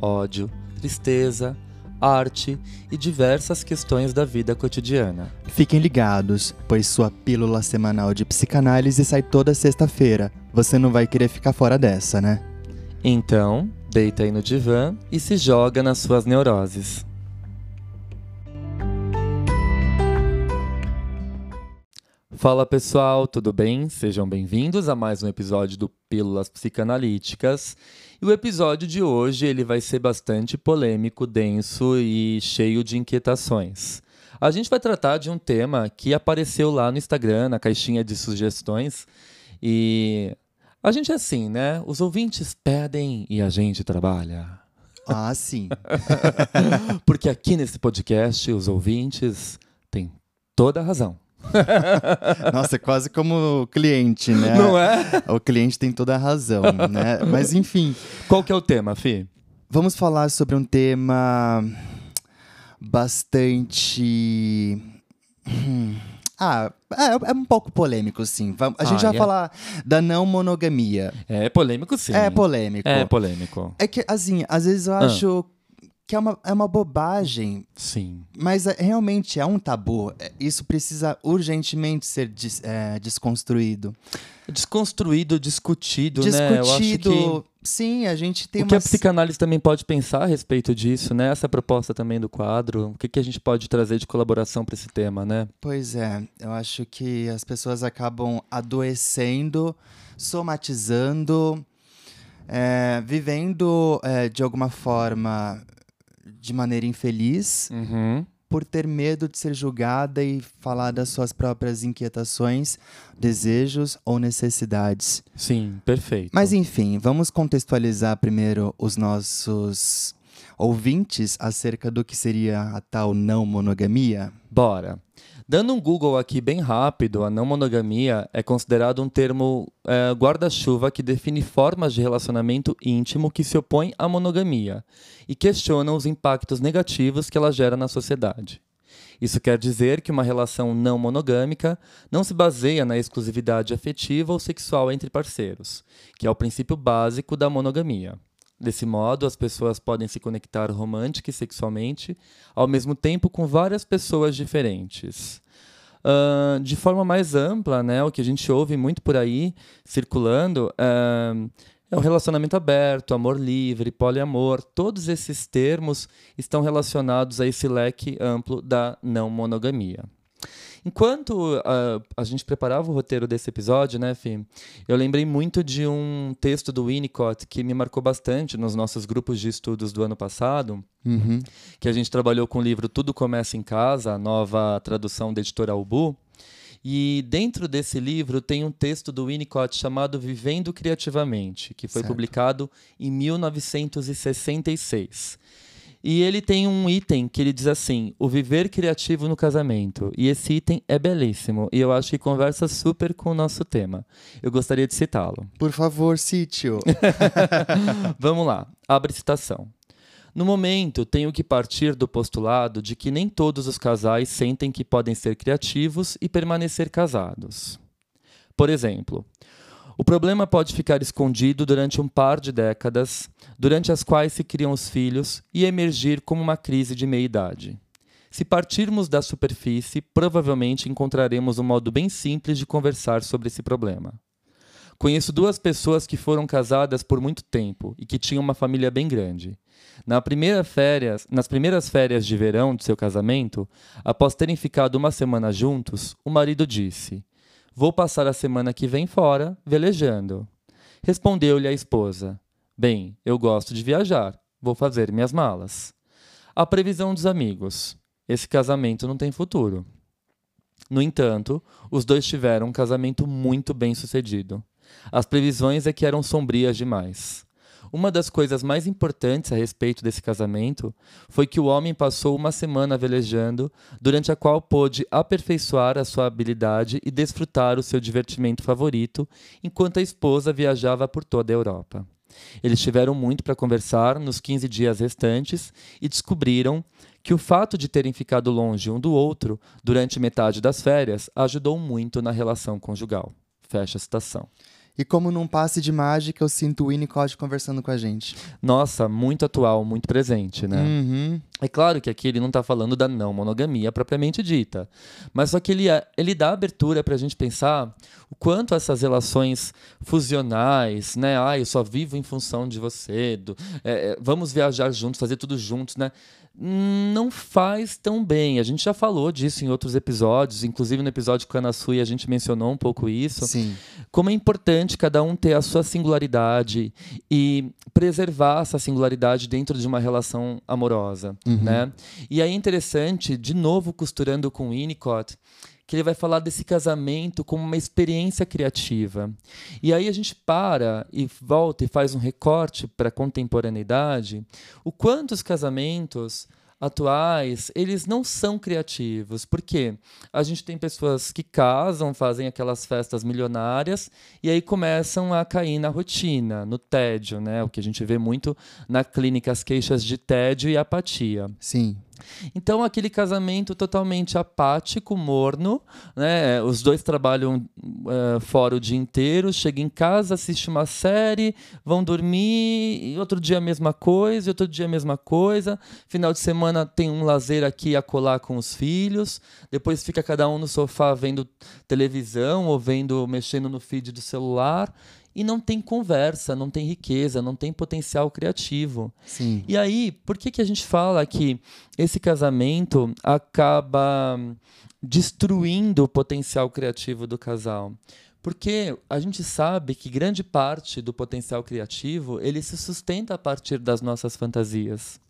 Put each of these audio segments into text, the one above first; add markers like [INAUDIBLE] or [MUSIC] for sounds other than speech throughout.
ódio, tristeza, arte e diversas questões da vida cotidiana. Fiquem ligados, pois sua pílula semanal de psicanálise sai toda sexta-feira. Você não vai querer ficar fora dessa, né? Então, deita aí no divã e se joga nas suas neuroses. Fala pessoal, tudo bem? Sejam bem-vindos a mais um episódio do Pílulas Psicanalíticas. E o episódio de hoje ele vai ser bastante polêmico, denso e cheio de inquietações. A gente vai tratar de um tema que apareceu lá no Instagram, na caixinha de sugestões, e a gente é assim, né? Os ouvintes pedem e a gente trabalha. Ah, sim. [LAUGHS] Porque aqui nesse podcast os ouvintes têm toda a razão. [LAUGHS] Nossa, é quase como cliente, né? Não é? O cliente tem toda a razão, né? Mas enfim. Qual que é o tema, Fi? Vamos falar sobre um tema bastante. Hum, ah, é, é, um pouco polêmico, sim. A gente ah, vai falar da não monogamia. É polêmico, sim. É polêmico. É polêmico. É que, assim, às vezes eu acho. Ah que é uma, é uma bobagem. Sim. Mas é, realmente é um tabu. É, isso precisa urgentemente ser des, é, desconstruído. Desconstruído, discutido, discutido, né? Eu acho que... Sim, a gente tem O que a psicanálise também pode pensar a respeito disso, né? Essa proposta também do quadro. O que, que a gente pode trazer de colaboração para esse tema, né? Pois é. Eu acho que as pessoas acabam adoecendo, somatizando, é, vivendo é, de alguma forma de maneira infeliz uhum. por ter medo de ser julgada e falar das suas próprias inquietações, desejos ou necessidades. Sim, perfeito. Mas enfim, vamos contextualizar primeiro os nossos ouvintes acerca do que seria a tal não monogamia? Bora. Dando um Google aqui bem rápido, a não monogamia é considerado um termo é, guarda-chuva que define formas de relacionamento íntimo que se opõem à monogamia e questionam os impactos negativos que ela gera na sociedade. Isso quer dizer que uma relação não monogâmica não se baseia na exclusividade afetiva ou sexual entre parceiros, que é o princípio básico da monogamia. Desse modo, as pessoas podem se conectar romântica e sexualmente, ao mesmo tempo com várias pessoas diferentes. Uh, de forma mais ampla, né, o que a gente ouve muito por aí circulando uh, é o relacionamento aberto, amor livre, poliamor. Todos esses termos estão relacionados a esse leque amplo da não monogamia. Enquanto uh, a gente preparava o roteiro desse episódio, né, Fim, eu lembrei muito de um texto do Winnicott que me marcou bastante nos nossos grupos de estudos do ano passado, uhum. que a gente trabalhou com o livro Tudo Começa em Casa, a nova tradução da editora Albu. E dentro desse livro tem um texto do Winnicott chamado Vivendo Criativamente, que foi certo. publicado em 1966. E ele tem um item que ele diz assim: o viver criativo no casamento. E esse item é belíssimo e eu acho que conversa super com o nosso tema. Eu gostaria de citá-lo. Por favor, cite-o. [LAUGHS] [LAUGHS] Vamos lá. Abre citação. No momento, tenho que partir do postulado de que nem todos os casais sentem que podem ser criativos e permanecer casados. Por exemplo, o problema pode ficar escondido durante um par de décadas, durante as quais se criam os filhos, e emergir como uma crise de meia-idade. Se partirmos da superfície, provavelmente encontraremos um modo bem simples de conversar sobre esse problema. Conheço duas pessoas que foram casadas por muito tempo e que tinham uma família bem grande. Na primeira férias, nas primeiras férias de verão de seu casamento, após terem ficado uma semana juntos, o marido disse: Vou passar a semana que vem fora, velejando. Respondeu-lhe a esposa: Bem, eu gosto de viajar, vou fazer minhas malas. A previsão dos amigos: esse casamento não tem futuro. No entanto, os dois tiveram um casamento muito bem sucedido. As previsões é que eram sombrias demais. Uma das coisas mais importantes a respeito desse casamento foi que o homem passou uma semana velejando, durante a qual pôde aperfeiçoar a sua habilidade e desfrutar o seu divertimento favorito, enquanto a esposa viajava por toda a Europa. Eles tiveram muito para conversar nos 15 dias restantes e descobriram que o fato de terem ficado longe um do outro durante metade das férias ajudou muito na relação conjugal. Fecha a citação. E como num passe de mágica, eu sinto o Winnicott conversando com a gente. Nossa, muito atual, muito presente, né? Uhum. É claro que aqui ele não está falando da não monogamia propriamente dita, mas só que ele, ele dá abertura para a gente pensar o quanto essas relações fusionais, né? Ah, eu só vivo em função de você, do, é, é vamos viajar juntos, fazer tudo juntos, né? Não faz tão bem. A gente já falou disso em outros episódios, inclusive no episódio com a Ana Sui a gente mencionou um pouco isso. Sim. Como é importante cada um ter a sua singularidade e preservar essa singularidade dentro de uma relação amorosa, uhum. né? E aí é interessante, de novo costurando com Winnicott, que ele vai falar desse casamento como uma experiência criativa. E aí a gente para e volta e faz um recorte para a contemporaneidade, o quanto os casamentos atuais, eles não são criativos. Por quê? A gente tem pessoas que casam, fazem aquelas festas milionárias e aí começam a cair na rotina, no tédio, né? O que a gente vê muito na clínica, as queixas de tédio e apatia. Sim. Então, aquele casamento totalmente apático, morno, né? Os dois trabalham uh, fora o dia inteiro, chegam em casa, assistem uma série, vão dormir, e outro dia a mesma coisa, e outro dia a mesma coisa. Final de semana tem um lazer aqui a colar com os filhos, depois fica cada um no sofá vendo televisão ou vendo, mexendo no feed do celular e não tem conversa, não tem riqueza, não tem potencial criativo. Sim. E aí, por que, que a gente fala que esse casamento acaba destruindo o potencial criativo do casal? Porque a gente sabe que grande parte do potencial criativo ele se sustenta a partir das nossas fantasias.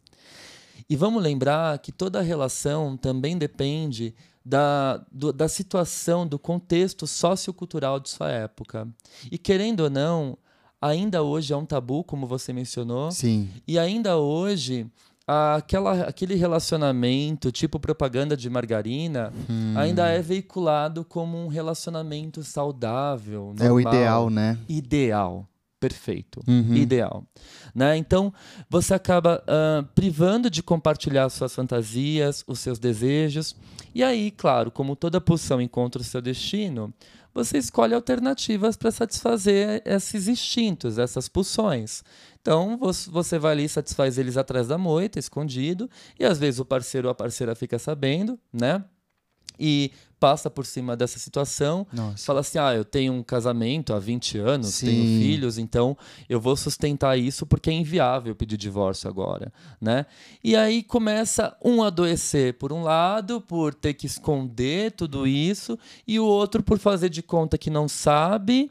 E vamos lembrar que toda relação também depende da, do, da situação, do contexto sociocultural de sua época. E querendo ou não, ainda hoje é um tabu, como você mencionou. Sim. E ainda hoje aquela, aquele relacionamento tipo propaganda de margarina hum. ainda é veiculado como um relacionamento saudável. Normal, é o ideal, né? Ideal. Perfeito. Uhum. Ideal. Né? Então, você acaba uh, privando de compartilhar suas fantasias, os seus desejos. E aí, claro, como toda pulsão encontra o seu destino, você escolhe alternativas para satisfazer esses instintos, essas pulsões. Então, você vai ali e satisfaz eles atrás da moita, escondido, e às vezes o parceiro ou a parceira fica sabendo, né? E passa por cima dessa situação, Nossa. fala assim: ah, eu tenho um casamento há 20 anos, Sim. tenho filhos, então eu vou sustentar isso porque é inviável pedir divórcio agora, né? E aí começa um adoecer por um lado, por ter que esconder tudo isso, e o outro por fazer de conta que não sabe,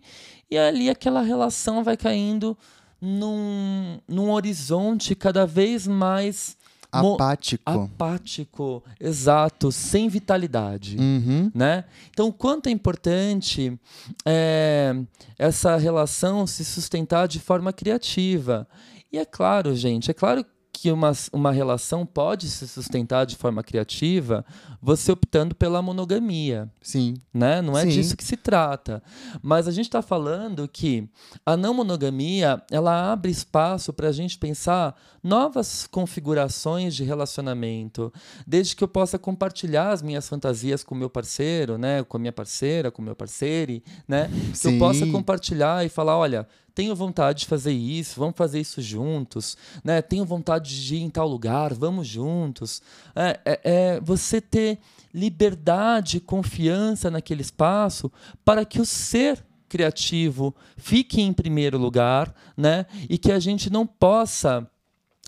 e ali aquela relação vai caindo num, num horizonte cada vez mais Apático. Apático, exato, sem vitalidade. Uhum. Né? Então, o quanto é importante é, essa relação se sustentar de forma criativa. E é claro, gente, é claro que uma, uma relação pode se sustentar de forma criativa você optando pela monogamia. Sim. Né? Não é Sim. disso que se trata. Mas a gente está falando que a não monogamia ela abre espaço para a gente pensar novas configurações de relacionamento, desde que eu possa compartilhar as minhas fantasias com meu parceiro, né? com a minha parceira, com meu parceiro, né? que eu possa compartilhar e falar, olha, tenho vontade de fazer isso, vamos fazer isso juntos, né? Tenho vontade de ir em tal lugar, vamos juntos. É, é, é você ter liberdade, confiança naquele espaço para que o ser criativo fique em primeiro lugar, né? E que a gente não possa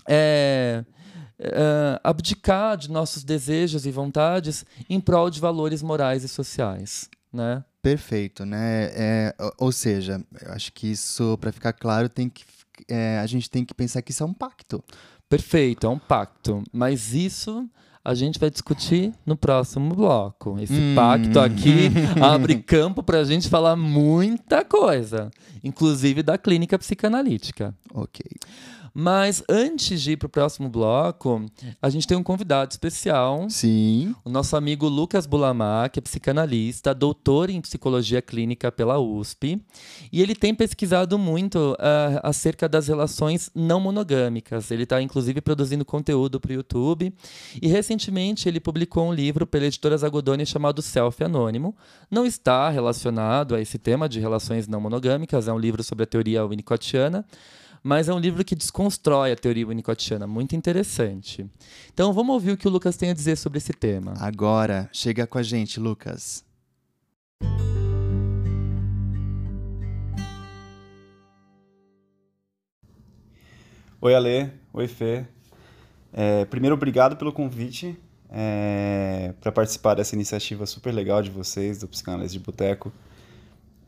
é, é, abdicar de nossos desejos e vontades em prol de valores morais e sociais, né? Perfeito, né? É, ou seja, eu acho que isso, para ficar claro, tem que, é, a gente tem que pensar que isso é um pacto. Perfeito, é um pacto. Mas isso a gente vai discutir no próximo bloco. Esse hum. pacto aqui [LAUGHS] abre campo para a gente falar muita coisa, inclusive da clínica psicanalítica. Ok. Mas antes de ir para o próximo bloco, a gente tem um convidado especial. Sim. O nosso amigo Lucas Bulamar, que é psicanalista, doutor em psicologia clínica pela USP. E ele tem pesquisado muito uh, acerca das relações não monogâmicas. Ele está, inclusive, produzindo conteúdo para o YouTube. E recentemente ele publicou um livro pela editora Zagodoni chamado Selfie Anônimo. Não está relacionado a esse tema de relações não monogâmicas, é um livro sobre a teoria winnicottiana mas é um livro que desconstrói a teoria winnicottiana, muito interessante. Então vamos ouvir o que o Lucas tem a dizer sobre esse tema. Agora, chega com a gente, Lucas. Oi, Ale. Oi, Fê. É, primeiro, obrigado pelo convite é, para participar dessa iniciativa super legal de vocês, do Psicanálise de Boteco.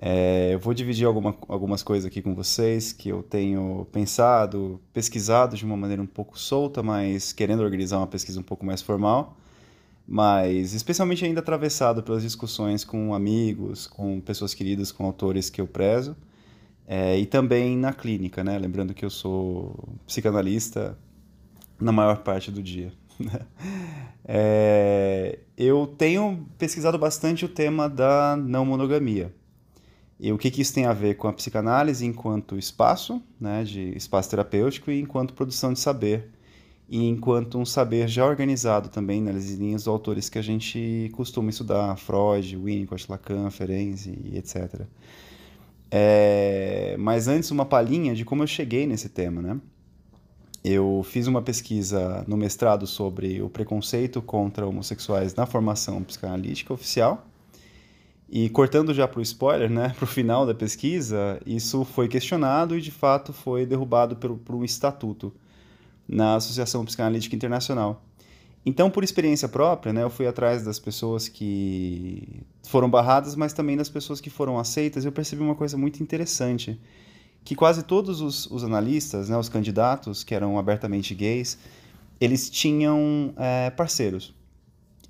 É, eu vou dividir alguma, algumas coisas aqui com vocês que eu tenho pensado, pesquisado de uma maneira um pouco solta, mas querendo organizar uma pesquisa um pouco mais formal, mas especialmente ainda atravessado pelas discussões com amigos, com pessoas queridas, com autores que eu prezo, é, e também na clínica, né? Lembrando que eu sou psicanalista na maior parte do dia. [LAUGHS] É, eu tenho pesquisado bastante o tema da não monogamia. E o que, que isso tem a ver com a psicanálise enquanto espaço, né, de espaço terapêutico, e enquanto produção de saber, e enquanto um saber já organizado também nas linhas dos autores que a gente costuma estudar, Freud, Winnicott, Lacan, Ferenczi etc. É, mas antes, uma palhinha de como eu cheguei nesse tema, né? Eu fiz uma pesquisa no mestrado sobre o preconceito contra homossexuais na formação psicanalítica oficial, e cortando já para o spoiler, né, para o final da pesquisa, isso foi questionado e de fato foi derrubado por, por um estatuto na Associação Psicanalítica Internacional. Então, por experiência própria, né, eu fui atrás das pessoas que foram barradas, mas também das pessoas que foram aceitas. Eu percebi uma coisa muito interessante, que quase todos os, os analistas, né, os candidatos que eram abertamente gays, eles tinham é, parceiros.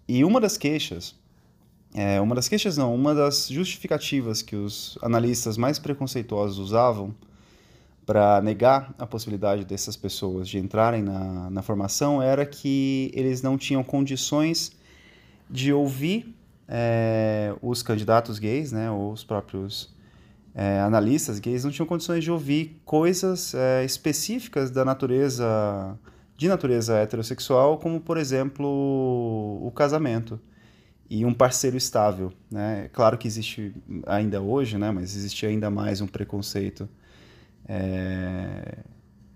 E uma das queixas é, uma das queixas, não, uma das justificativas que os analistas mais preconceituosos usavam para negar a possibilidade dessas pessoas de entrarem na, na formação era que eles não tinham condições de ouvir é, os candidatos gays, né, ou os próprios é, analistas gays, não tinham condições de ouvir coisas é, específicas da natureza, de natureza heterossexual, como, por exemplo, o casamento e um parceiro estável. Né? Claro que existe ainda hoje, né? mas existe ainda mais um preconceito, é...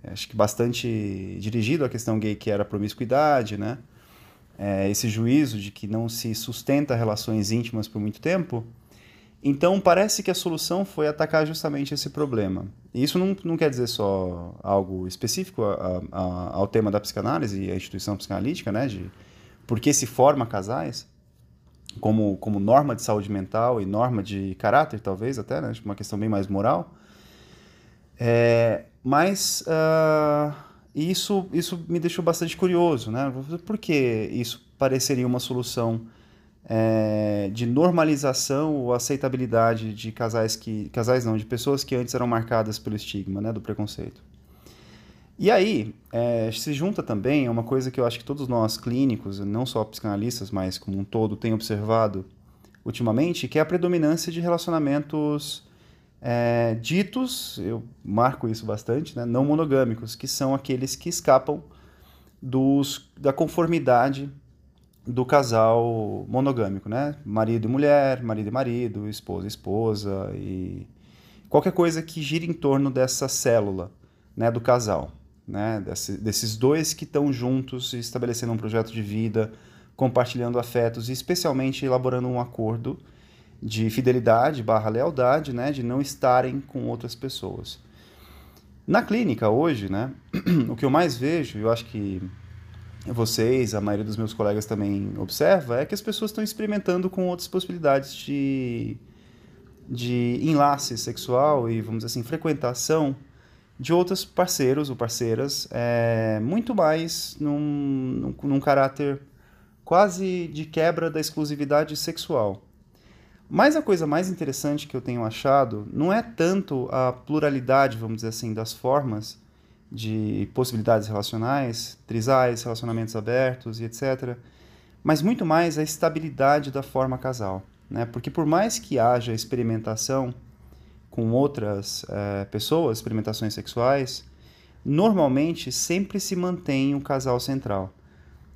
acho que bastante dirigido à questão gay, que era a promiscuidade, né? É, esse juízo de que não se sustenta relações íntimas por muito tempo. Então, parece que a solução foi atacar justamente esse problema. E isso não, não quer dizer só algo específico a, a, ao tema da psicanálise e a instituição psicanalítica, né, de por que se forma casais, como, como norma de saúde mental e norma de caráter, talvez até, né? uma questão bem mais moral. É, mas uh, isso, isso me deixou bastante curioso, né? Por que isso pareceria uma solução é, de normalização ou aceitabilidade de casais que casais não, de pessoas que antes eram marcadas pelo estigma, né, do preconceito? E aí, é, se junta também uma coisa que eu acho que todos nós clínicos, não só psicanalistas, mas como um todo, tem observado ultimamente, que é a predominância de relacionamentos é, ditos, eu marco isso bastante, né, não monogâmicos, que são aqueles que escapam dos, da conformidade do casal monogâmico, né? Marido e mulher, marido e marido, esposa e esposa, e qualquer coisa que gira em torno dessa célula né, do casal né? Desse, desses dois que estão juntos, estabelecendo um projeto de vida, compartilhando afetos e especialmente elaborando um acordo de fidelidade barra lealdade, né? De não estarem com outras pessoas. Na clínica hoje, né? [CLEARS THROAT] o que eu mais vejo, eu acho que vocês, a maioria dos meus colegas também observa, é que as pessoas estão experimentando com outras possibilidades de, de enlace sexual e, vamos dizer assim, frequentação de outros parceiros ou parceiras, é, muito mais num, num, num caráter quase de quebra da exclusividade sexual. Mas a coisa mais interessante que eu tenho achado não é tanto a pluralidade, vamos dizer assim, das formas de possibilidades relacionais, trisais, relacionamentos abertos e etc., mas muito mais a estabilidade da forma casal. Né? Porque por mais que haja experimentação com outras é, pessoas, experimentações sexuais, normalmente sempre se mantém um casal central.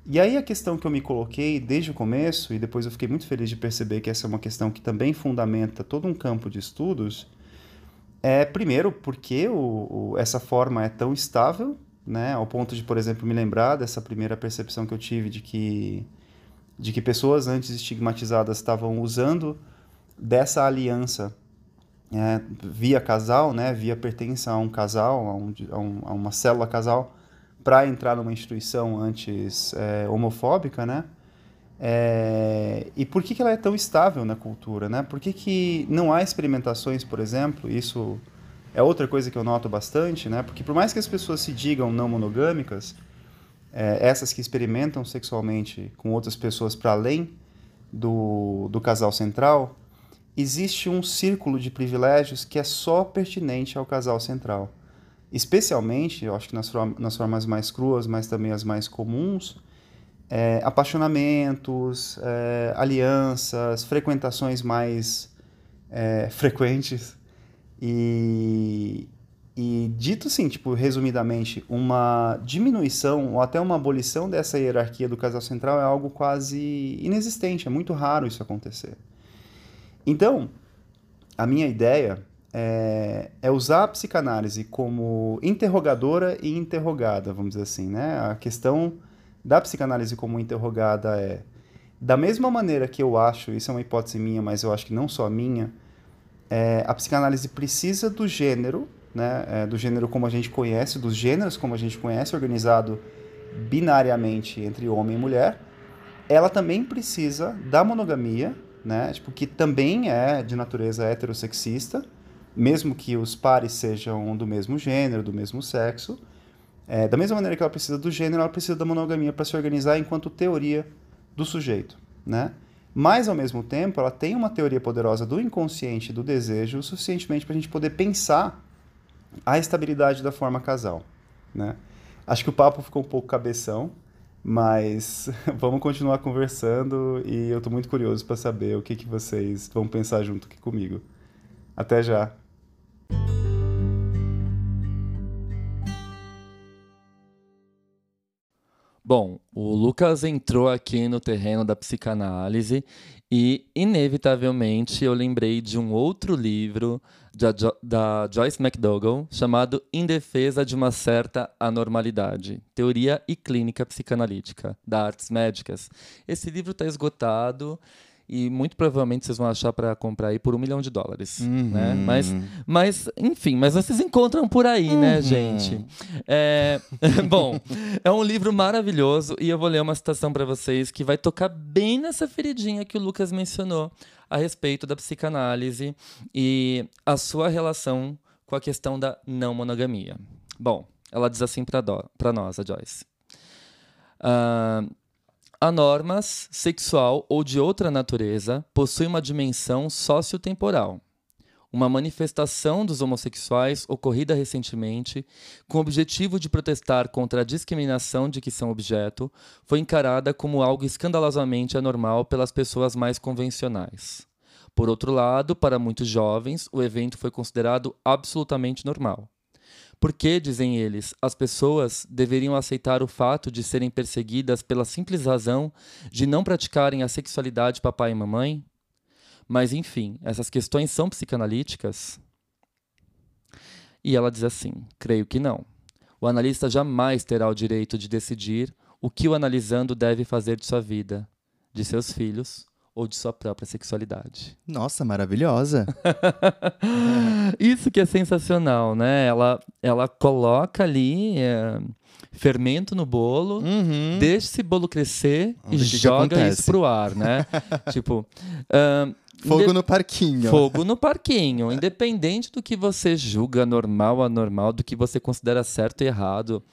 E aí a questão que eu me coloquei desde o começo, e depois eu fiquei muito feliz de perceber que essa é uma questão que também fundamenta todo um campo de estudos, é primeiro porque o, o, essa forma é tão estável, né, ao ponto de, por exemplo, me lembrar dessa primeira percepção que eu tive de que, de que pessoas antes estigmatizadas estavam usando dessa aliança é, via casal, né, via pertença a um casal, a, um, a, um, a uma célula casal, para entrar numa instituição antes é, homofóbica, né? É, e por que, que ela é tão estável na cultura, né? Por que, que não há experimentações, por exemplo? Isso é outra coisa que eu noto bastante, né? Porque por mais que as pessoas se digam não monogâmicas, é, essas que experimentam sexualmente com outras pessoas para além do, do casal central, existe um círculo de privilégios que é só pertinente ao casal central especialmente, eu acho que nas, nas formas mais cruas, mas também as mais comuns, é, apaixonamentos, é, alianças, frequentações mais é, [LAUGHS] frequentes. E, e dito assim, tipo, resumidamente, uma diminuição ou até uma abolição dessa hierarquia do casal central é algo quase inexistente, é muito raro isso acontecer. Então, a minha ideia é, é, usar a psicanálise como interrogadora e interrogada, vamos dizer assim, né? A questão da psicanálise como interrogada é da mesma maneira que eu acho, isso é uma hipótese minha, mas eu acho que não só minha, é, a psicanálise precisa do gênero, né? É, do gênero como a gente conhece, dos gêneros como a gente conhece, organizado binariamente entre homem e mulher. Ela também precisa da monogamia, né? Tipo, que também é de natureza heterossexista, mesmo que os pares sejam do mesmo gênero, do mesmo sexo. É, da mesma maneira que ela precisa do gênero, ela precisa da monogamia para se organizar enquanto teoria do sujeito, né? Mas, ao mesmo tempo, ela tem uma teoria poderosa do inconsciente, do desejo, o suficientemente para a gente poder pensar a estabilidade da forma casal, né? Acho que o papo ficou um pouco cabeção, mas [LAUGHS] vamos continuar conversando e eu estou muito curioso para saber o que, que vocês vão pensar junto aqui comigo. Até já! Bom, o Lucas entrou aqui no terreno da psicanálise e, inevitavelmente, eu lembrei de um outro livro da, da Joyce McDougall chamado Em Defesa de uma Certa Anormalidade Teoria e Clínica Psicanalítica, da Artes Médicas. Esse livro está esgotado e muito provavelmente vocês vão achar para comprar aí por um milhão de dólares, uhum. né? Mas, mas, enfim, mas vocês encontram por aí, né, uhum. né, gente? É, [LAUGHS] bom, é um livro maravilhoso e eu vou ler uma citação para vocês que vai tocar bem nessa feridinha que o Lucas mencionou a respeito da psicanálise e a sua relação com a questão da não monogamia. Bom, ela diz assim para nós, a Joyce. Uh, a normas sexual ou de outra natureza possui uma dimensão sociotemporal. Uma manifestação dos homossexuais ocorrida recentemente, com o objetivo de protestar contra a discriminação de que são objeto, foi encarada como algo escandalosamente anormal pelas pessoas mais convencionais. Por outro lado, para muitos jovens, o evento foi considerado absolutamente normal. Porque, dizem eles, as pessoas deveriam aceitar o fato de serem perseguidas pela simples razão de não praticarem a sexualidade papai e mamãe? Mas, enfim, essas questões são psicanalíticas? E ela diz assim: creio que não. O analista jamais terá o direito de decidir o que o analisando deve fazer de sua vida, de seus filhos ou de sua própria sexualidade. Nossa, maravilhosa. [LAUGHS] Isso que é sensacional, né? Ela, ela coloca ali é, fermento no bolo, uhum. deixa esse bolo crescer Vamos e joga isso pro ar, né? [LAUGHS] tipo. Fogo no parquinho. Fogo no parquinho. [LAUGHS] Independente do que você julga normal ou anormal, do que você considera certo e errado,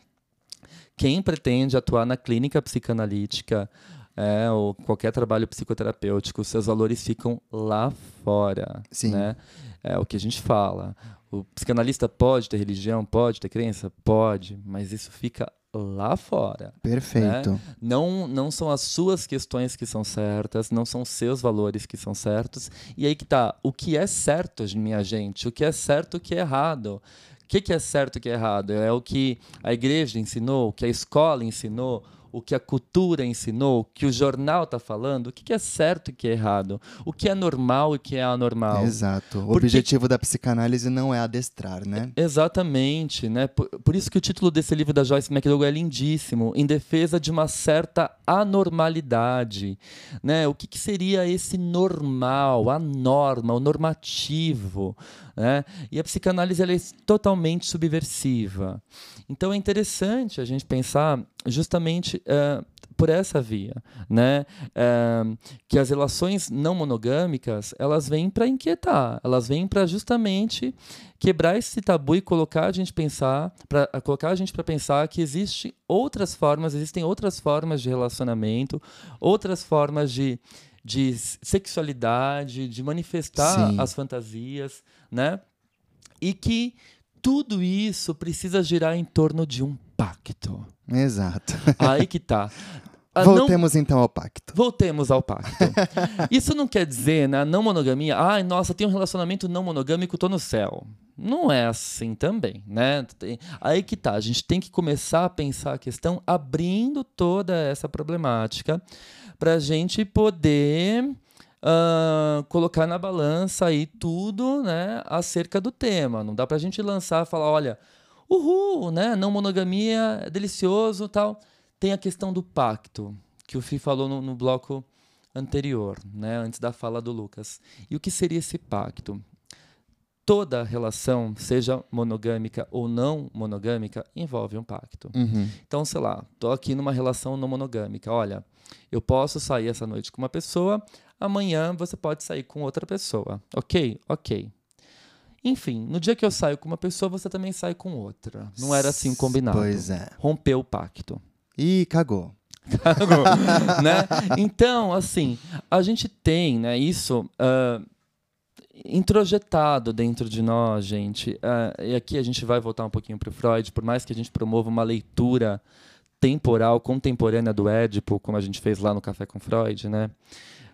quem pretende atuar na clínica psicanalítica é, ou qualquer trabalho psicoterapêutico, seus valores ficam lá fora. Sim. Né? É o que a gente fala. O psicanalista pode ter religião, pode ter crença? Pode, mas isso fica lá fora. Perfeito. Né? Não, não são as suas questões que são certas, não são seus valores que são certos. E aí que tá, o que é certo, minha gente? O que é certo, o que é errado? O que, que é certo e o que é errado? É o que a igreja ensinou, o que a escola ensinou, o que a cultura ensinou, o que o jornal está falando, o que é certo e o que é errado, o que é normal e o que é anormal. Exato. O Porque... objetivo da psicanálise não é adestrar, né? Exatamente, né? Por, por, isso que o título desse livro da Joyce McDougall é lindíssimo, em defesa de uma certa anormalidade, né? O que, que seria esse normal, a norma, o normativo, né? E a psicanálise ela é totalmente subversiva. Então é interessante a gente pensar justamente uh, por essa via, né? Uh, que as relações não monogâmicas elas vêm para inquietar, elas vêm para justamente quebrar esse tabu e colocar a gente pensar, para colocar a gente para pensar que existem outras formas, existem outras formas de relacionamento, outras formas de de sexualidade, de manifestar Sim. as fantasias, né? E que tudo isso precisa girar em torno de um pacto. Exato. Aí que tá. [LAUGHS] A Voltemos não... então ao pacto. Voltemos ao pacto. Isso não quer dizer, na né, não monogamia, ai, nossa, tem um relacionamento não monogâmico, tô no céu. Não é assim também, né? Aí que tá, a gente tem que começar a pensar a questão abrindo toda essa problemática para a gente poder uh, colocar na balança aí tudo né, acerca do tema. Não dá para a gente lançar e falar, olha, uhul, né, não monogamia é delicioso tal. Tem a questão do pacto, que o Fih falou no, no bloco anterior, né, antes da fala do Lucas. E o que seria esse pacto? toda relação, seja monogâmica ou não monogâmica, envolve um pacto. Uhum. Então, sei lá, tô aqui numa relação não monogâmica. Olha, eu posso sair essa noite com uma pessoa, amanhã você pode sair com outra pessoa. Ok? Ok. Enfim, no dia que eu saio com uma pessoa, você também sai com outra. Não era assim combinado. Pois é. Rompeu o pacto. Ih, cagou. [LAUGHS] Cagou, né? Então, assim, a gente tem, né, isso uh, introjetado dentro de nós, gente. Uh, e aqui a gente vai voltar um pouquinho para o Freud, por mais que a gente promova uma leitura temporal, contemporânea do Édipo, como a gente fez lá no Café com Freud, né?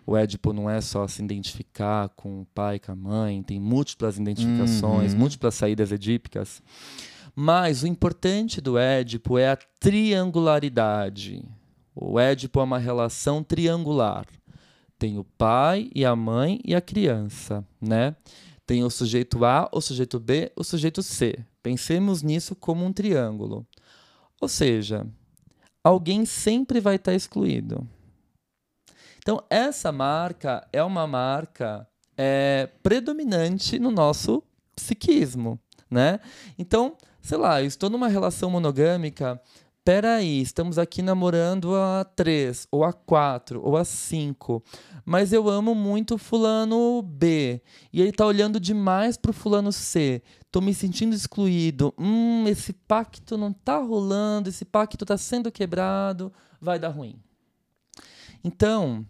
O Édipo não é só se identificar com o pai, com a mãe, tem múltiplas identificações, uhum. múltiplas saídas edípicas. Mas o importante do Édipo é a triangularidade. O Édipo é uma relação triangular. Tem o pai e a mãe e a criança, né? Tem o sujeito A, o sujeito B, o sujeito C. Pensemos nisso como um triângulo. Ou seja, alguém sempre vai estar excluído. Então, essa marca é uma marca é, predominante no nosso psiquismo, né? Então, sei lá, eu estou numa relação monogâmica, peraí, estamos aqui namorando há três, ou há quatro, ou há cinco, mas eu amo muito fulano B, e ele está olhando demais pro fulano C, tô me sentindo excluído, hum, esse pacto não tá rolando, esse pacto tá sendo quebrado, vai dar ruim. Então...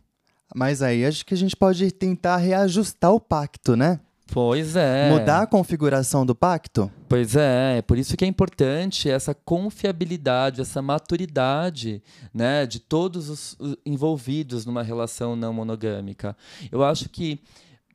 Mas aí acho que a gente pode tentar reajustar o pacto, né? Pois é. Mudar a configuração do pacto? Pois é, é por isso que é importante essa confiabilidade, essa maturidade né, de todos os envolvidos numa relação não monogâmica. Eu acho que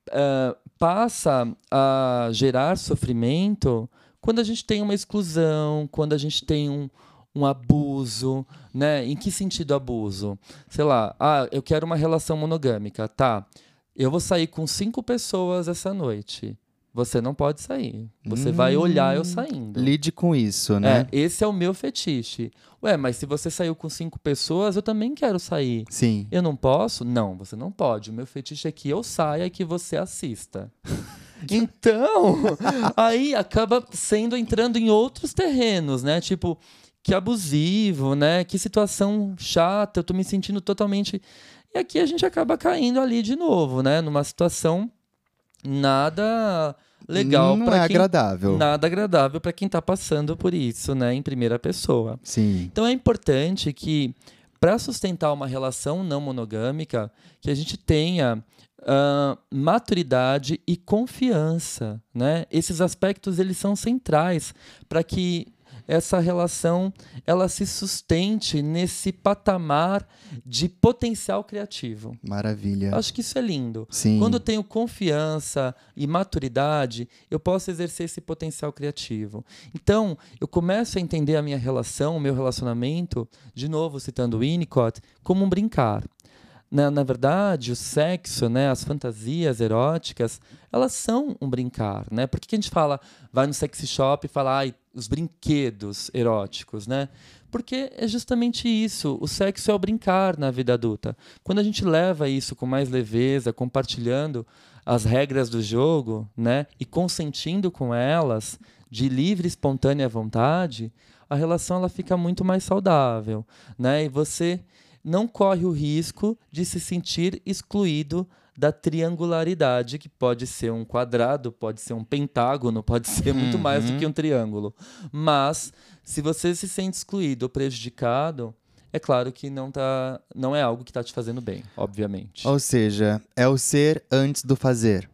uh, passa a gerar sofrimento quando a gente tem uma exclusão, quando a gente tem um, um abuso, né? Em que sentido abuso? Sei lá, ah, eu quero uma relação monogâmica, tá? Eu vou sair com cinco pessoas essa noite. Você não pode sair. Você hum, vai olhar eu saindo. Lide com isso, né? É, esse é o meu fetiche. Ué, mas se você saiu com cinco pessoas, eu também quero sair. Sim. Eu não posso? Não, você não pode. O meu fetiche é que eu saia e que você assista. [LAUGHS] então, [LAUGHS] aí acaba sendo entrando em outros terrenos, né? Tipo, que abusivo, né? Que situação chata, eu tô me sentindo totalmente e aqui a gente acaba caindo ali de novo, né? Numa situação nada legal não é quem, agradável nada agradável para quem está passando por isso né em primeira pessoa sim então é importante que para sustentar uma relação não monogâmica, que a gente tenha uh, maturidade e confiança, né? Esses aspectos eles são centrais para que essa relação ela se sustente nesse patamar de potencial criativo. Maravilha. Acho que isso é lindo. Sim. Quando eu tenho confiança e maturidade, eu posso exercer esse potencial criativo. Então, eu começo a entender a minha relação, o meu relacionamento, de novo citando Winnicott, como um brincar na, na verdade, o sexo, né, as fantasias eróticas, elas são um brincar, né? Por que, que a gente fala, vai no sexy shop e fala, ai, os brinquedos eróticos, né? Porque é justamente isso. O sexo é o brincar na vida adulta. Quando a gente leva isso com mais leveza, compartilhando as regras do jogo, né, e consentindo com elas de livre, espontânea vontade, a relação ela fica muito mais saudável, né? E você não corre o risco de se sentir excluído da triangularidade, que pode ser um quadrado, pode ser um pentágono, pode ser [LAUGHS] muito mais do que um uhum. triângulo. Mas, se você se sente excluído ou prejudicado, é claro que não, tá, não é algo que está te fazendo bem, obviamente. Ou seja, é o ser antes do fazer.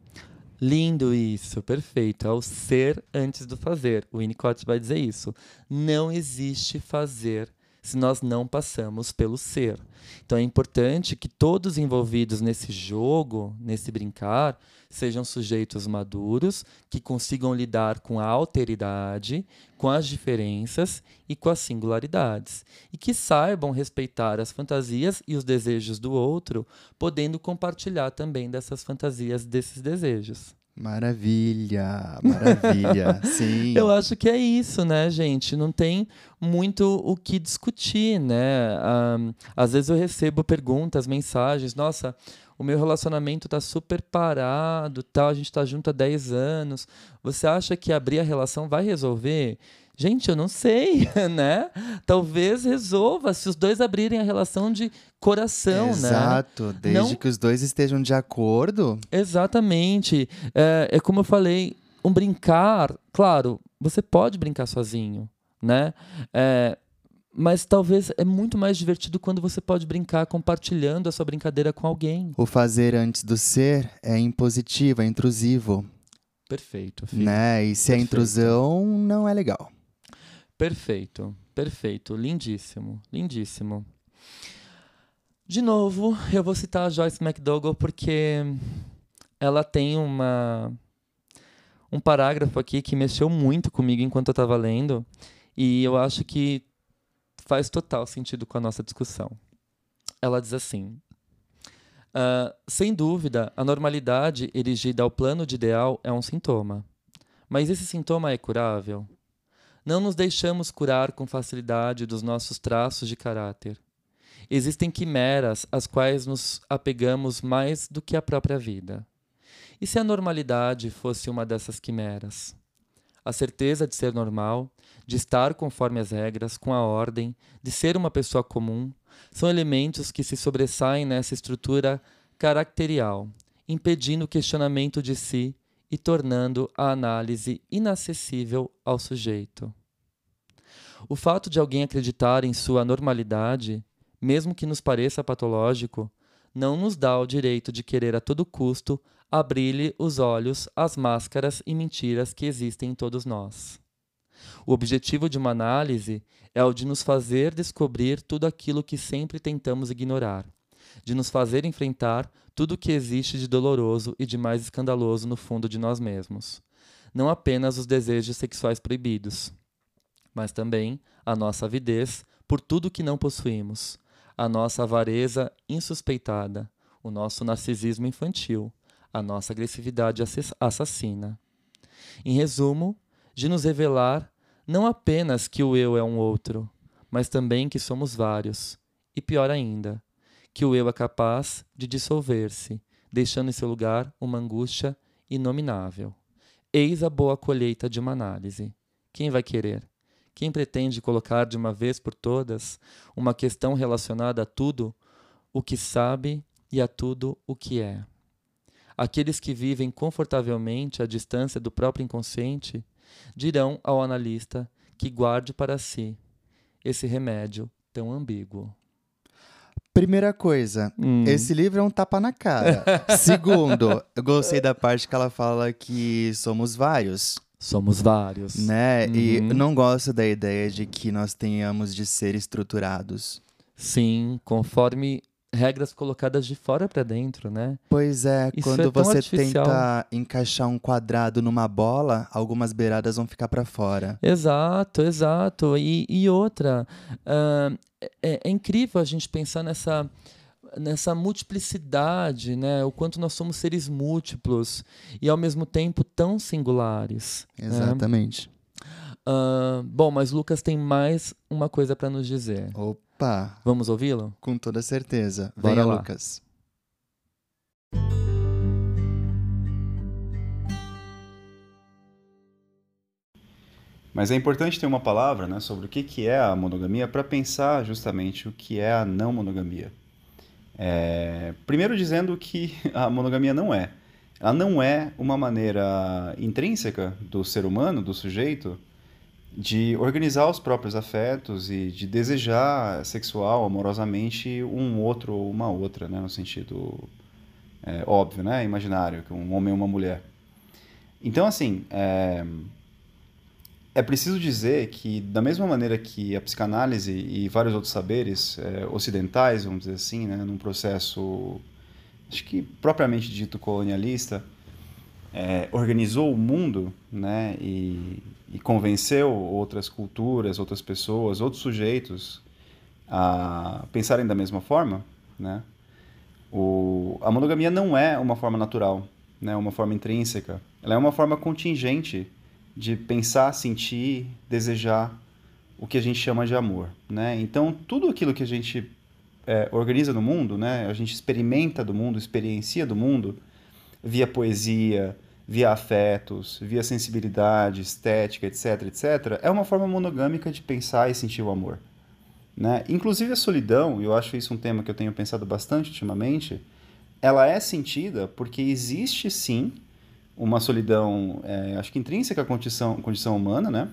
Lindo isso, perfeito. É o ser antes do fazer. O Winnicott vai dizer isso. Não existe fazer se nós não passamos pelo ser. Então é importante que todos envolvidos nesse jogo, nesse brincar, sejam sujeitos maduros, que consigam lidar com a alteridade, com as diferenças e com as singularidades, e que saibam respeitar as fantasias e os desejos do outro, podendo compartilhar também dessas fantasias, desses desejos. Maravilha, maravilha, [LAUGHS] sim. Eu acho que é isso, né, gente? Não tem muito o que discutir, né? Um, às vezes eu recebo perguntas, mensagens, nossa, o meu relacionamento tá super parado, tal, a gente tá junto há 10 anos. Você acha que abrir a relação vai resolver? Gente, eu não sei, [LAUGHS] né? Talvez resolva se os dois abrirem a relação de coração, Exato, né? Exato, desde não... que os dois estejam de acordo. Exatamente. É, é como eu falei, um brincar, claro, você pode brincar sozinho, né? É, mas talvez é muito mais divertido quando você pode brincar compartilhando a sua brincadeira com alguém. O fazer antes do ser é impositivo, é intrusivo. Perfeito, filho. Né? E se Perfeito. é intrusão, não é legal. Perfeito, perfeito, lindíssimo, lindíssimo. De novo, eu vou citar a Joyce McDougall porque ela tem uma um parágrafo aqui que mexeu muito comigo enquanto eu estava lendo e eu acho que faz total sentido com a nossa discussão. Ela diz assim: uh, sem dúvida, a normalidade erigida ao plano de ideal é um sintoma, mas esse sintoma é curável? Não nos deixamos curar com facilidade dos nossos traços de caráter. Existem quimeras às quais nos apegamos mais do que a própria vida. E se a normalidade fosse uma dessas quimeras? A certeza de ser normal, de estar conforme as regras, com a ordem, de ser uma pessoa comum, são elementos que se sobressaem nessa estrutura caracterial, impedindo o questionamento de si e tornando a análise inacessível ao sujeito. O fato de alguém acreditar em sua normalidade, mesmo que nos pareça patológico, não nos dá o direito de querer a todo custo abrir-lhe os olhos às máscaras e mentiras que existem em todos nós. O objetivo de uma análise é o de nos fazer descobrir tudo aquilo que sempre tentamos ignorar, de nos fazer enfrentar tudo o que existe de doloroso e de mais escandaloso no fundo de nós mesmos, não apenas os desejos sexuais proibidos mas também a nossa avidez por tudo que não possuímos, a nossa avareza insuspeitada, o nosso narcisismo infantil, a nossa agressividade assassina. Em resumo, de nos revelar não apenas que o eu é um outro, mas também que somos vários, e pior ainda, que o eu é capaz de dissolver-se, deixando em seu lugar uma angústia inominável. Eis a boa colheita de uma análise. Quem vai querer? Quem pretende colocar de uma vez por todas uma questão relacionada a tudo o que sabe e a tudo o que é? Aqueles que vivem confortavelmente à distância do próprio inconsciente dirão ao analista que guarde para si esse remédio tão ambíguo. Primeira coisa, Hum. esse livro é um tapa na cara. [LAUGHS] Segundo, eu gostei da parte que ela fala que somos vários, Somos vários. né? E Uhum. eu não gosto da ideia de que nós tenhamos de ser estruturados. Sim, conforme regras colocadas de fora pra dentro, né? Pois é, Isso quando é você artificial. tenta encaixar um quadrado numa bola, algumas beiradas vão ficar pra fora. Exato, exato. E, e outra, ah, é, é incrível a gente pensar nessa, nessa multiplicidade, né? O quanto nós somos seres múltiplos e ao mesmo tempo tão singulares. né? Exatamente. Ah, bom, mas Lucas tem mais uma coisa para nos dizer. Opa, Vamos ouvi-lo? com toda certeza. Bora Venha, lá. Lucas. Mas é importante ter uma palavra né, sobre o que, que é a monogamia para pensar justamente o que é a não monogamia. É, primeiro dizendo que [LAUGHS] a monogamia não é. Ela não é uma maneira intrínseca do ser humano, do sujeito, de organizar os próprios afetos e de desejar sexual, amorosamente, um outro ou uma outra, né, no sentido é, óbvio, né, imaginário, que um homem e uma mulher. Então, assim, é, é preciso dizer que, da mesma maneira que a psicanálise e vários outros saberes eh, ocidentais, vamos dizer assim, né, num processo, acho que propriamente dito colonialista, eh, organizou o mundo né, e, e convenceu outras culturas, outras pessoas, outros sujeitos a pensarem da mesma forma, né, o, a monogamia não é uma forma natural, né, uma forma intrínseca. Ela é uma forma contingente de pensar, sentir, desejar o que a gente chama de amor, né? Então, tudo aquilo que a gente é, organiza no mundo, né? A gente experimenta do mundo, experiencia do mundo via poesia, via afetos, via sensibilidade, estética, etc, etc, é uma forma monogâmica de pensar e sentir o amor, né? Inclusive a solidão, eu acho isso um tema que eu tenho pensado bastante ultimamente, ela é sentida porque existe sim uma solidão, é, acho que intrínseca à condição, condição humana, né?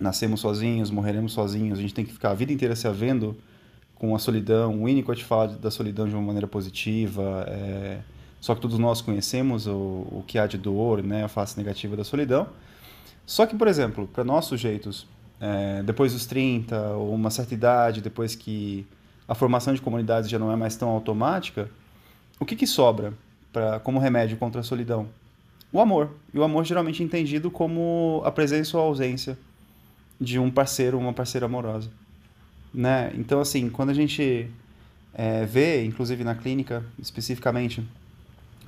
Nascemos sozinhos, morreremos sozinhos, a gente tem que ficar a vida inteira se havendo com a solidão. O Winnicott fala da solidão de uma maneira positiva, é, só que todos nós conhecemos o, o que há de dor, né? A face negativa da solidão. Só que, por exemplo, para nós sujeitos, é, depois dos 30 ou uma certa idade, depois que a formação de comunidades já não é mais tão automática, o que, que sobra pra, como remédio contra a solidão? o amor. E o amor geralmente entendido como a presença ou a ausência de um parceiro ou uma parceira amorosa. Né? Então, assim, quando a gente é, vê, inclusive na clínica especificamente,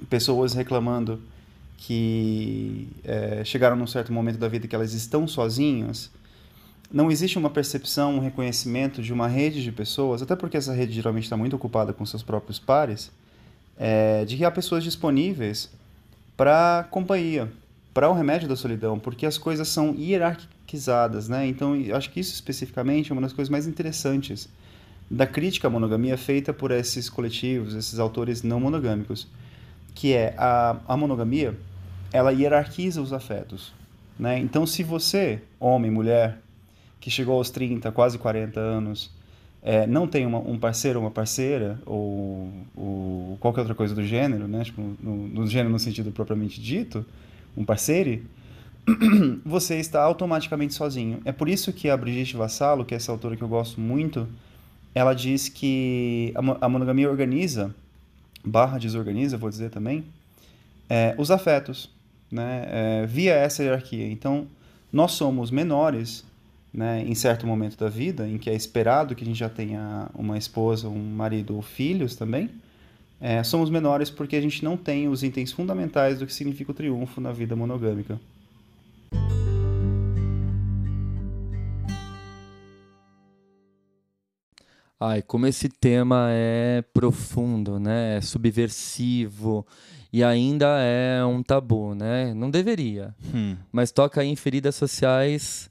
pessoas reclamando que é, chegaram num certo momento da vida que elas estão sozinhas, não existe uma percepção, um reconhecimento de uma rede de pessoas, até porque essa rede geralmente está muito ocupada com seus próprios pares, é, de que há pessoas disponíveis para companhia, para o remédio da solidão, porque as coisas são hierarquizadas, né? Então, acho que isso especificamente é uma das coisas mais interessantes da crítica à monogamia feita por esses coletivos, esses autores não monogâmicos, que é a, a monogamia, ela hierarquiza os afetos, né? Então, se você, homem, mulher, que chegou aos 30, quase 40 anos, é, não tem uma, um parceiro ou uma parceira, ou, ou, qualquer outra coisa do gênero, né? Tipo, no, no gênero no sentido propriamente dito, um parceiro, [CLEARS THROAT] você está automaticamente sozinho. É por isso que a Brigitte Vassalo, que é essa autora que eu gosto muito, ela diz que a, a monogamia organiza, barra desorganiza, vou dizer também, é, os afetos, né? É, via essa hierarquia. Então, nós somos menores né, em certo momento da vida, em que é esperado que a gente já tenha uma esposa, um marido ou filhos também, é, somos menores porque a gente não tem os itens fundamentais do que significa o triunfo na vida monogâmica. Ai, como esse tema é profundo, né? É subversivo e ainda é um tabu, né? Não deveria, Hum. mas toca em feridas sociais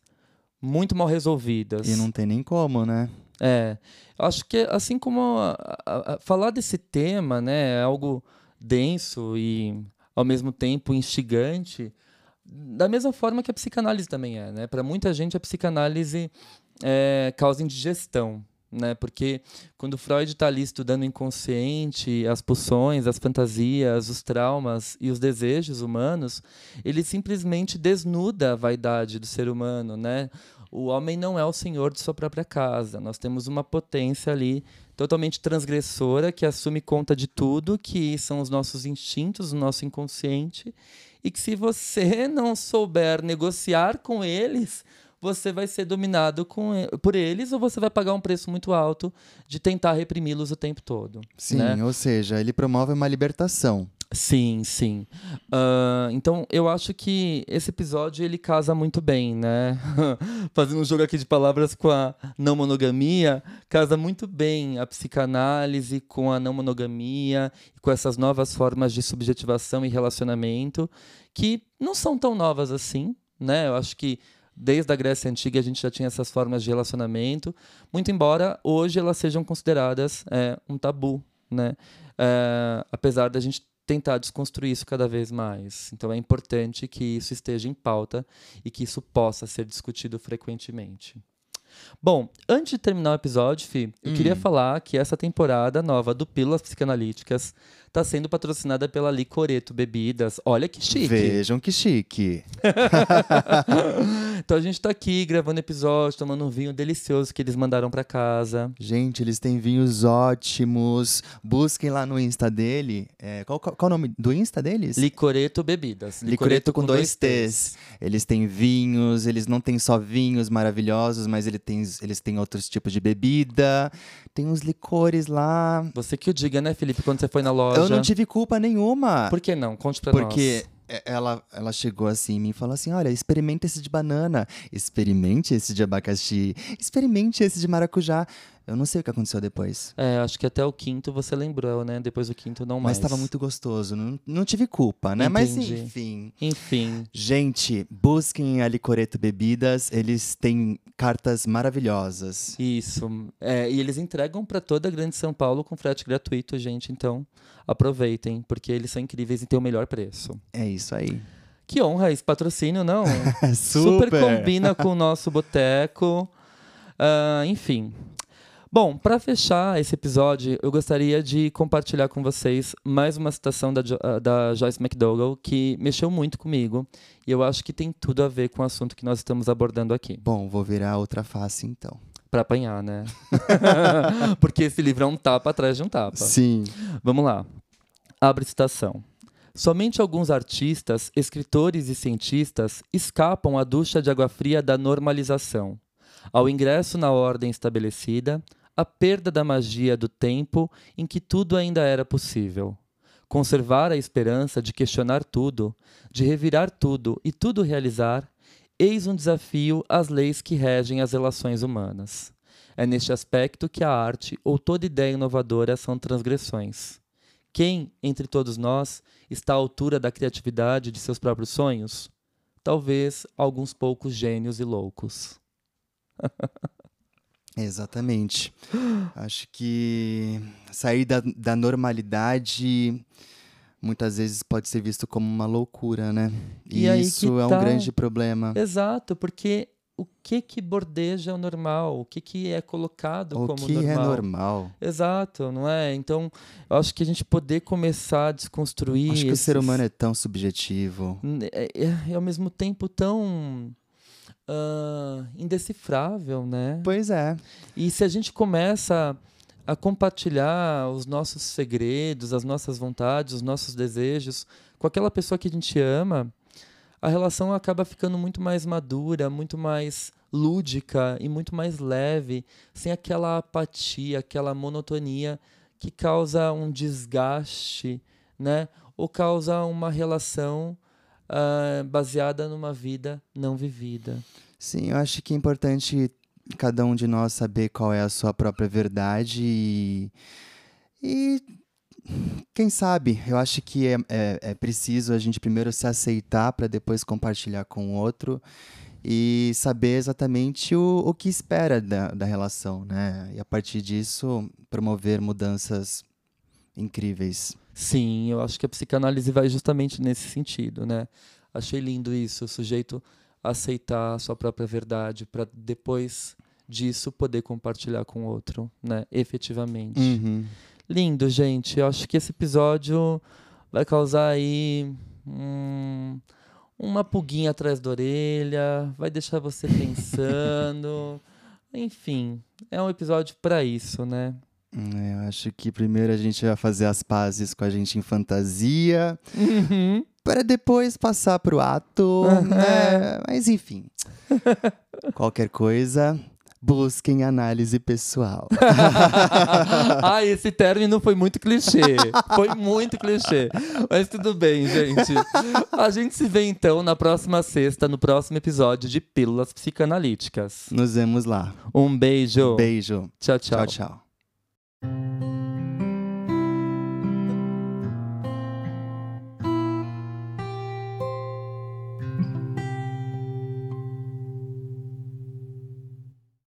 muito mal resolvidas. E não tem nem como, né? É, acho que assim como a- a- a- falar desse tema, né, é algo denso e ao mesmo tempo instigante, da mesma forma que a psicanálise também é, né? Para muita gente a psicanálise é, causa indigestão, né? Porque quando Freud está ali estudando o inconsciente, as pulsões, as fantasias, os traumas e os desejos humanos, ele simplesmente desnuda a vaidade do ser humano, né? O homem não é o senhor de sua própria casa. Nós temos uma potência ali totalmente transgressora que assume conta de tudo, que são os nossos instintos, o nosso inconsciente, e que se você não souber negociar com eles, você vai ser dominado com, por eles ou você vai pagar um preço muito alto de tentar reprimi-los o tempo todo. Sim, né? ou seja, ele promove uma libertação. Sim, sim. Uh, então eu acho que esse episódio ele casa muito bem, né? [LAUGHS] Fazendo um jogo aqui de palavras com a não monogamia, casa muito bem a psicanálise com a não monogamia, com essas novas formas de subjetivação e relacionamento, que não são tão novas assim, né? Eu acho que desde a Grécia Antiga a gente já tinha essas formas de relacionamento, muito embora hoje elas sejam consideradas é, um tabu, né? É, apesar da gente tentar desconstruir isso cada vez mais. Então é importante que isso esteja em pauta e que isso possa ser discutido frequentemente. Bom, antes de terminar o episódio, Fi, eu hum. queria falar que essa temporada nova do Pílulas Psicanalíticas está sendo patrocinada pela Licoreto Bebidas. Olha que chique. Vejam que chique. [LAUGHS] então a gente está aqui gravando episódio, tomando um vinho delicioso que eles mandaram para casa. Gente, eles têm vinhos ótimos. Busquem lá no Insta dele. É, qual, qual, qual, o nome do Insta deles? Licoreto Bebidas. Licoreto, Licoreto com, com, dois T's. T's. Eles têm vinhos, eles não têm só vinhos maravilhosos, mas ele tem, eles têm outros tipos de bebida. Tem uns licores lá. Você que o diga, né, Felipe, quando você foi na loja. Eu não tive culpa nenhuma. Por que não? Conte pra Porque nós. Porque ela, ela chegou assim em mim e falou assim: olha, experimente esse de banana, experimente esse de abacaxi, experimente esse de maracujá. Eu não sei o que aconteceu depois. É, acho que até o quinto você lembrou, né? Depois do quinto não mais. Mas estava muito gostoso. Não, não tive culpa, né? Entendi. Mas enfim. Enfim. Gente, busquem a Licoreto Bebidas. Eles têm cartas maravilhosas. Isso. É, e eles entregam para toda a Grande São Paulo com frete gratuito, gente. Então, aproveitem, porque eles são incríveis e têm o melhor preço. É isso aí. Que honra esse patrocínio, não? [LAUGHS] Super. Super combina com o nosso boteco. Uh, enfim, Bom, para fechar esse episódio, eu gostaria de compartilhar com vocês mais uma citação da, ah, da Joyce McDougall que mexeu muito comigo e eu acho que tem tudo a ver com o assunto que nós estamos abordando aqui. Bom, vou virar outra face então. Para apanhar, né? [LAUGHS] Porque esse livro é um tapa atrás de um tapa. Sim. Vamos lá. Abre citação. Somente alguns artistas, escritores e cientistas escapam à ducha de água fria da normalização. Ao ingresso na ordem estabelecida, a perda da magia do tempo em que tudo ainda era possível. Conservar a esperança de questionar tudo, de revirar tudo e tudo realizar, eis um desafio às leis que regem as relações humanas. É neste aspecto que a arte ou toda ideia inovadora são transgressões. Quem, entre todos nós, está à altura da criatividade de seus próprios sonhos? Talvez alguns poucos gênios e loucos. [LAUGHS] Exatamente. Acho que sair da, da normalidade muitas vezes pode ser visto como uma loucura, né? E, e isso é um tá... grande problema. Exato, porque o que que bordeja o normal? O que que é colocado o como que normal? é normal? Exato, não é? Então, eu acho que a gente poder começar a desconstruir. Acho que esses... o ser humano é tão subjetivo. É, é, é ao mesmo tempo tão uh, indecifrável, né? Pois é. E se a gente começa a compartilhar os nossos segredos, as nossas vontades, os nossos desejos com aquela pessoa que a gente ama, a relação acaba ficando muito mais madura, muito mais lúdica e muito mais leve, sem aquela apatia, aquela monotonia que causa um desgaste, né? Ou causa uma relação uh, baseada numa vida não vivida. Sim, eu acho que é importante cada um de nós saber qual é a sua própria verdade e, e quem sabe, eu acho que é, é, é preciso a gente primeiro se aceitar para depois compartilhar com o outro e saber exatamente o, o que espera da, da relação, né? E a partir disso, promover mudanças incríveis. Sim, eu acho que a psicanálise vai justamente nesse sentido, né? Achei lindo isso, o sujeito aceitar a sua própria verdade para depois disso poder compartilhar com o outro, né? Efetivamente. Uhum. Lindo, gente. Eu acho que esse episódio vai causar aí hum, uma pulguinha atrás da orelha, vai deixar você [LAUGHS] pensando. Enfim, é um episódio para isso, né? É, Eu acho que primeiro a gente vai fazer as pazes com a gente em fantasia, Uhum. para depois passar pro ato, né? Mas enfim. [LAUGHS] Qualquer coisa, busquem análise pessoal. [LAUGHS] ah, esse término foi muito clichê. Foi muito clichê. Mas tudo bem, gente. A gente se vê então na próxima sexta, no próximo episódio de Pílulas Psicanalíticas. Nos vemos lá. Um beijo. Beijo. Tchau, tchau. Tchau, tchau. Música